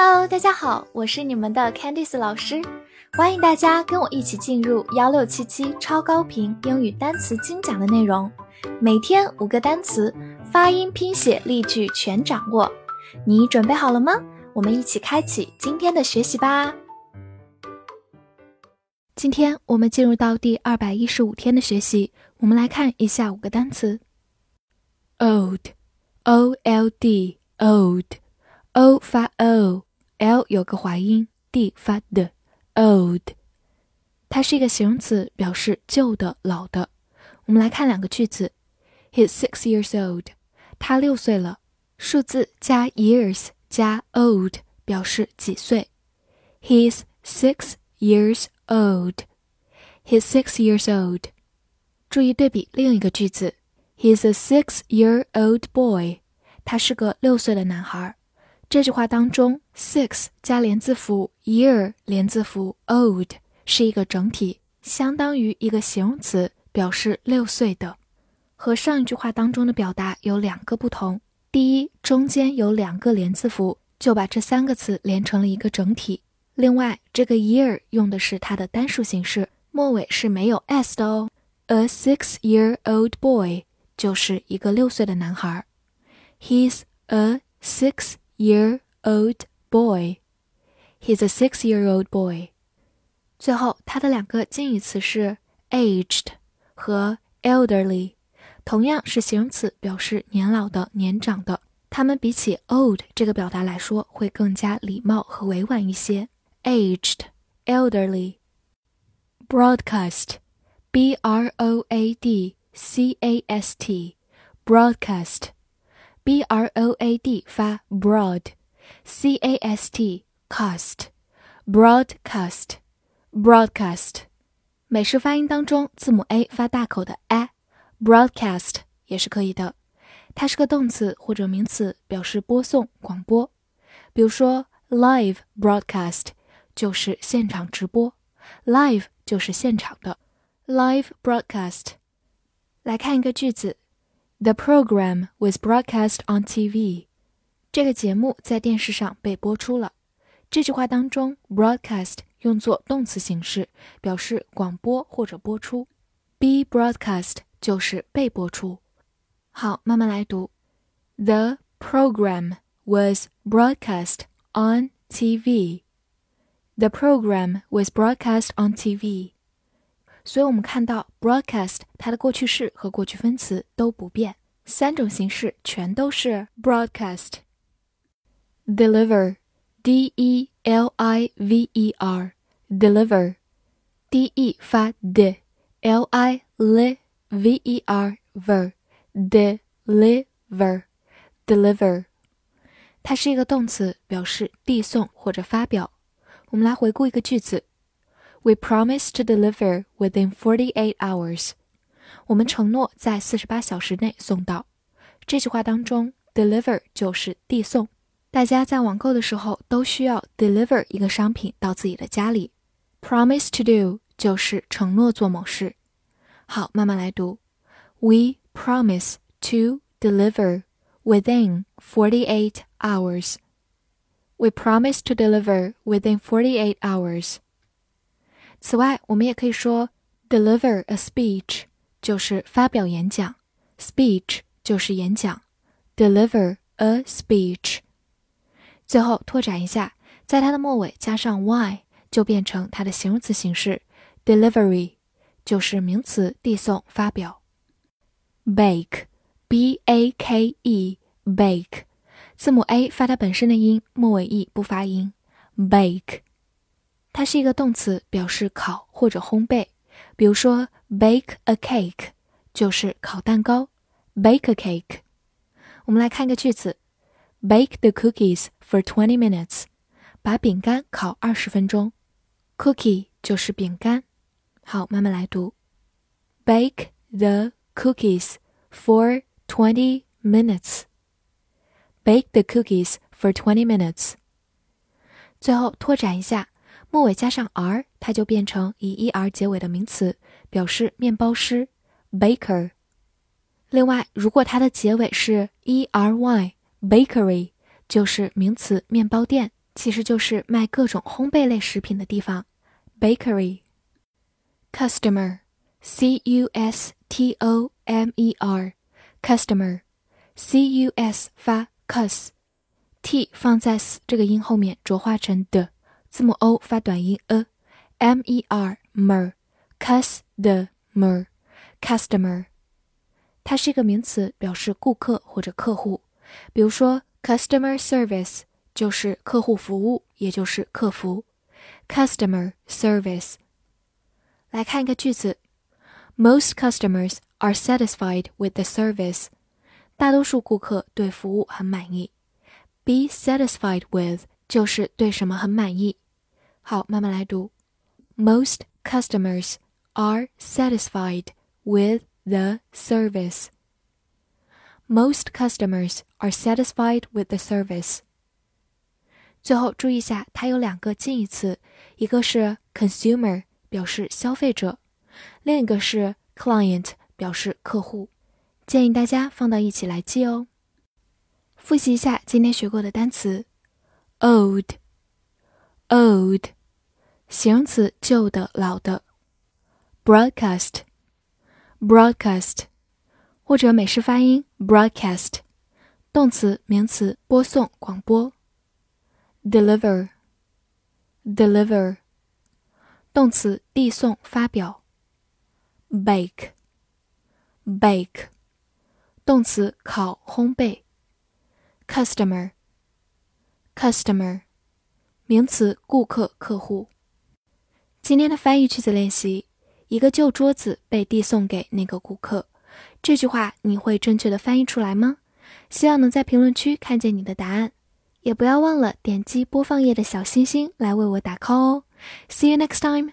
Hello，大家好，我是你们的 Candice 老师，欢迎大家跟我一起进入幺六七七超高频英语单词精讲的内容，每天五个单词，发音、拼写、例句全掌握，你准备好了吗？我们一起开启今天的学习吧。今天我们进入到第二百一十五天的学习，我们来看一下五个单词：old，o l d，old。o 发 o l 有个滑音，d 发的，old，它是一个形容词，表示旧的、老的。我们来看两个句子：He's six years old，他六岁了。数字加 years 加 old 表示几岁。He's six years old。He's six years old。注意对比另一个句子：He's a six-year-old boy。他是个六岁的男孩。这句话当中，six 加连字符 year 连字符 old 是一个整体，相当于一个形容词，表示六岁的。和上一句话当中的表达有两个不同：第一，中间有两个连字符，就把这三个词连成了一个整体；另外，这个 year 用的是它的单数形式，末尾是没有 s 的哦。A six-year-old boy 就是一个六岁的男孩。He's a six. year old boy. He's a six year old boy. 最后，它的两个近义词是 aged 和 elderly，同样是形容词，表示年老的、年长的。它们比起 old 这个表达来说，会更加礼貌和委婉一些。aged, elderly. broadcast, b r o a d c a s t, broadcast. b r o a d 发 broad，c a s t cast，broadcast，broadcast。美式发音当中，字母 a 发大口的 a，broadcast 也是可以的。它是个动词或者名词，表示播送、广播。比如说，live broadcast 就是现场直播，live 就是现场的，live broadcast。来看一个句子。 The program was broadcast on TV。这个节目在电视上被播出了。这句话当中，broadcast 用作动词形式，表示广播或者播出。Be broadcast 就是被播出。好，慢慢来读。The program was broadcast on TV. The program was broadcast on TV. 所以我们看到 broadcast 它的过去式和过去分词都不变，三种形式全都是 broadcast。deliver，d e l i v e r，deliver，d e 发 d，l i l v e r ver，deliver，deliver，它是一个动词，表示递送或者发表。我们来回顾一个句子。 We promise to deliver within forty-eight hours。我们承诺在四十八小时内送到。这句话当中，deliver 就是递送。大家在网购的时候都需要 deliver 一个商品到自己的家里。Promise to do 就是承诺做某事。好，慢慢来读。We promise to deliver within forty-eight hours. We promise to deliver within forty-eight hours. 此外，我们也可以说 deliver a speech，就是发表演讲，speech 就是演讲，deliver a speech。最后拓展一下，在它的末尾加上 y，就变成它的形容词形式，delivery 就是名词，递送、发表。bake，b a k e，bake，字母 a 发它本身的音，末尾 e 不发音，bake。它是一个动词，表示烤或者烘焙。比如说，bake a cake 就是烤蛋糕，bake a cake。我们来看一个句子：Bake the cookies for twenty minutes，把饼干烤二十分钟。Cookie 就是饼干。好，慢慢来读：Bake the cookies for twenty minutes。Bake the cookies for twenty minutes。最后拓展一下。末尾加上 r，它就变成以 er 结尾的名词，表示面包师 baker。另外，如果它的结尾是 ery bakery，就是名词面包店，其实就是卖各种烘焙类食品的地方，bakery。customer，c u s t o m e r，customer，c u s 发 cus，t 放在 s 这个音后面浊化成的，字母 o 发短音 a，m e r mer，customer，customer，它是一个名词，表示顾客或者客户，比如说 customer service。就是客户服务，也就是客服，customer service。来看一个句子：Most customers are satisfied with the service。大多数顾客对服务很满意。Be satisfied with 就是对什么很满意。 好，慢慢来读。Most customers are satisfied with the service. Most customers are satisfied with the service. 最后注意一下，它有两个近义词，一个是 consumer 表示消费者，另一个是 client 表示客户。建议大家放到一起来记哦。复习一下今天学过的单词：old，old， 形容词，旧的、老的；broadcast，broadcast，或者美式发音 broadcast，动词、名词，播送、广播。deliver deliver 动词递送发表 bake bake 动词烤烘焙 customer customer 名词顾客客户今天的翻译句子练习一个旧桌子被递送给那个顾客这句话你会正确的翻译出来吗希望能在评论区看见你的答案也不要忘了点击播放页的小星星来为我打 call 哦。See you next time.